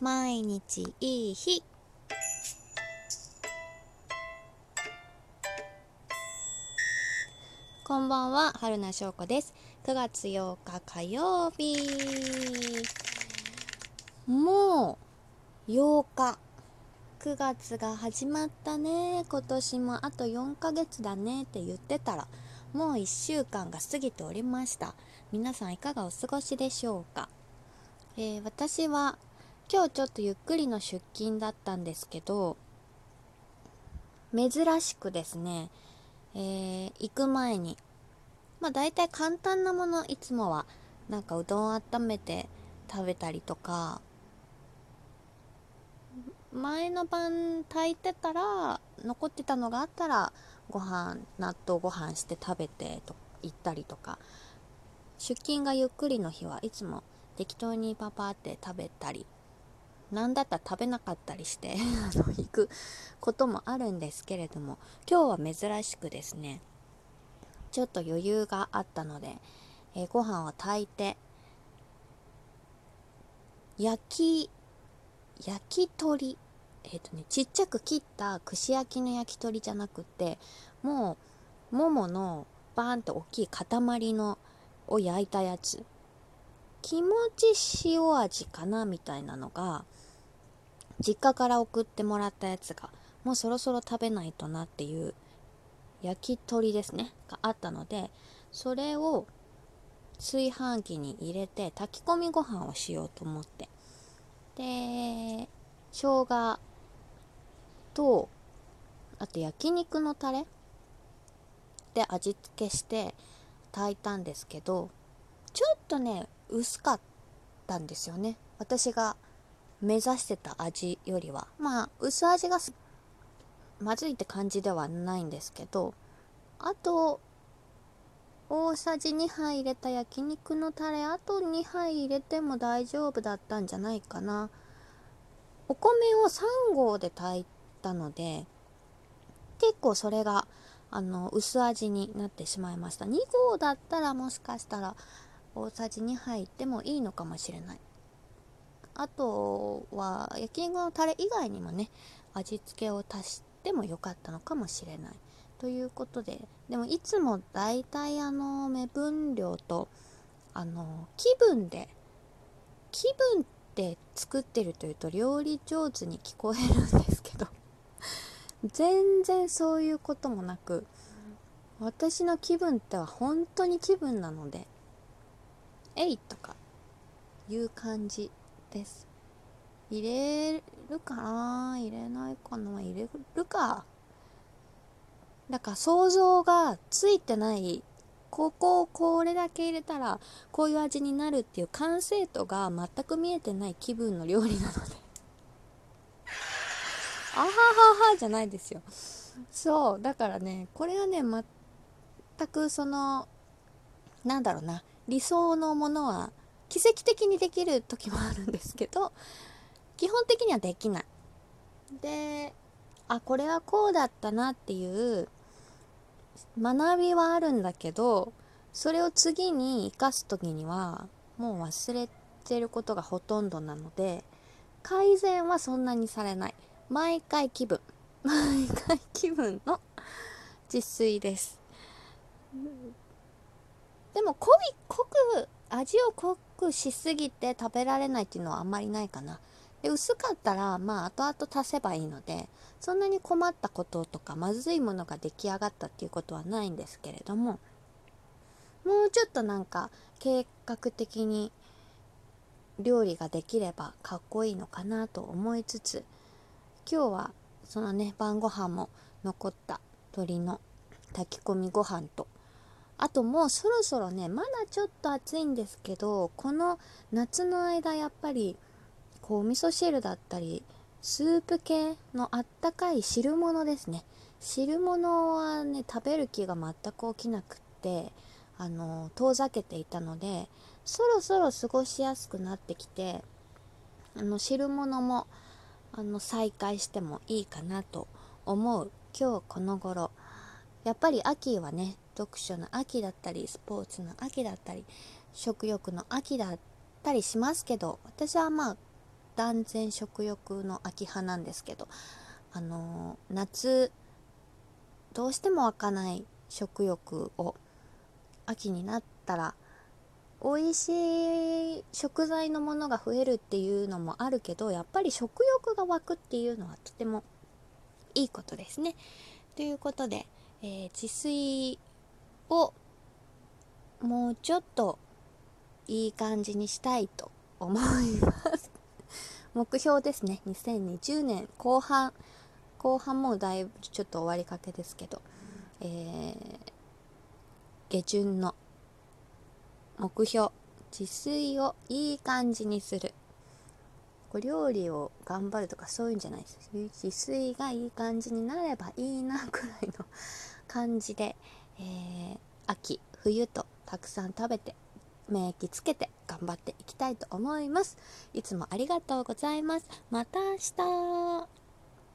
毎日いい日。こんばんは春名翔子です。9月8日火曜日。もう8日。9月が始まったね。今年もあと4ヶ月だね。って言ってたらもう1週間が過ぎておりました。皆さんいかがお過ごしでしょうか、えー、私は今日ちょっとゆっくりの出勤だったんですけど珍しくですね、えー、行く前にまあ大体簡単なものいつもはなんかうどん温めて食べたりとか前の晩炊いてたら残ってたのがあったらご飯納豆ご飯して食べてと言ったりとか。出勤がゆっくりの日はいつも適当にパパって食べたりなんだったら食べなかったりして あの行くこともあるんですけれども今日は珍しくですねちょっと余裕があったので、えー、ご飯を炊いて焼き焼き鳥えっ、ー、とねちっちゃく切った串焼きの焼き鳥じゃなくてもうもものバーンと大きい塊のを焼いたやつ。気持ち塩味かなみたいなのが実家から送ってもらったやつがもうそろそろ食べないとなっていう焼き鳥ですねがあったのでそれを炊飯器に入れて炊き込みご飯をしようと思って。で生姜とあと焼肉のタレで味付けして炊いたんですけどちょっとね薄かったんですよね。私が目指してた味よりは。まあ薄味がまずいって感じではないんですけどあと大さじ2杯入れた焼肉のタレあと2杯入れても大丈夫だったんじゃないかな。お米を3合で炊いたので結構それがあの薄味になってしまいました。2合だったらもしかしたら大さじ2入ってもいいのかもしれない。あとは焼き肉のタレ以外にもね味付けを足してもよかったのかもしれない。ということででもいつも大体あの目分量とあの気分で気分って作ってるというと料理上手に聞こえるんですけど全然そういうこともなく私の気分っては本当に気分なので「えい!」とかいう感じです。入れるかな？入れないかな？入れるか。だから想像がついてない。ここをこれだけ入れたらこういう味になるっていう完成度が全く見えてない気分の料理なので。あはははじゃないですよ。そう。だからねこれはね全くそのなんだろうな理想のものは奇跡的にできる時もあるんですけど 基本的にはできない。であこれはこうだったなっていう学びはあるんだけどそれを次に生かす時にはもう忘れてることがほとんどなので改善はそんなにされない。毎回気分。毎回気分の自炊ですでも濃い濃く味を濃くしすぎて食べられないっていうのはあんまりないかな。で薄かったらまあ後々足せばいいのでそんなに困ったこととかまずいものが出来上がったっていうことはないんですけれどももうちょっとなんか計画的に料理ができればかっこいいのかなと思いつつ今日はそのね晩ご飯も残った鶏の炊き込みご飯とあともうそろそろねまだちょっと暑いんですけどこの夏の間やっぱりこうお味噌汁だったりスープ系のあったかい汁物ですね。汁物はね食べる気が全く起きなくってあの遠ざけていたのでそろそろ過ごしやすくなってきてあの汁物もあの再開してもいいかなと思う今日この頃。やっぱり秋はね読書の秋だったりスポーツの秋だったり食欲の秋だったりしますけど私はまあ断然食欲の秋派なんですけどあのー、夏どうしても湧かない食欲を秋になったら美味しい食材のものが増えるっていうのもあるけどやっぱり食欲が湧くっていうのはとてもいいことですね。ということで、えー、自炊をもうちょっといい感じにしたいと思います。目標ですね。2020年後半後半もだいぶちょっと終わりかけですけど、えー、下旬の目標自炊をいい感じにする。こ料理を頑張るとかそういうんじゃないです自炊がいい感じになればいいなくらいの感じで、えー、秋冬とたくさん食べて免疫つけて頑張っていきたいと思います。いつもありがとうございます。また明日。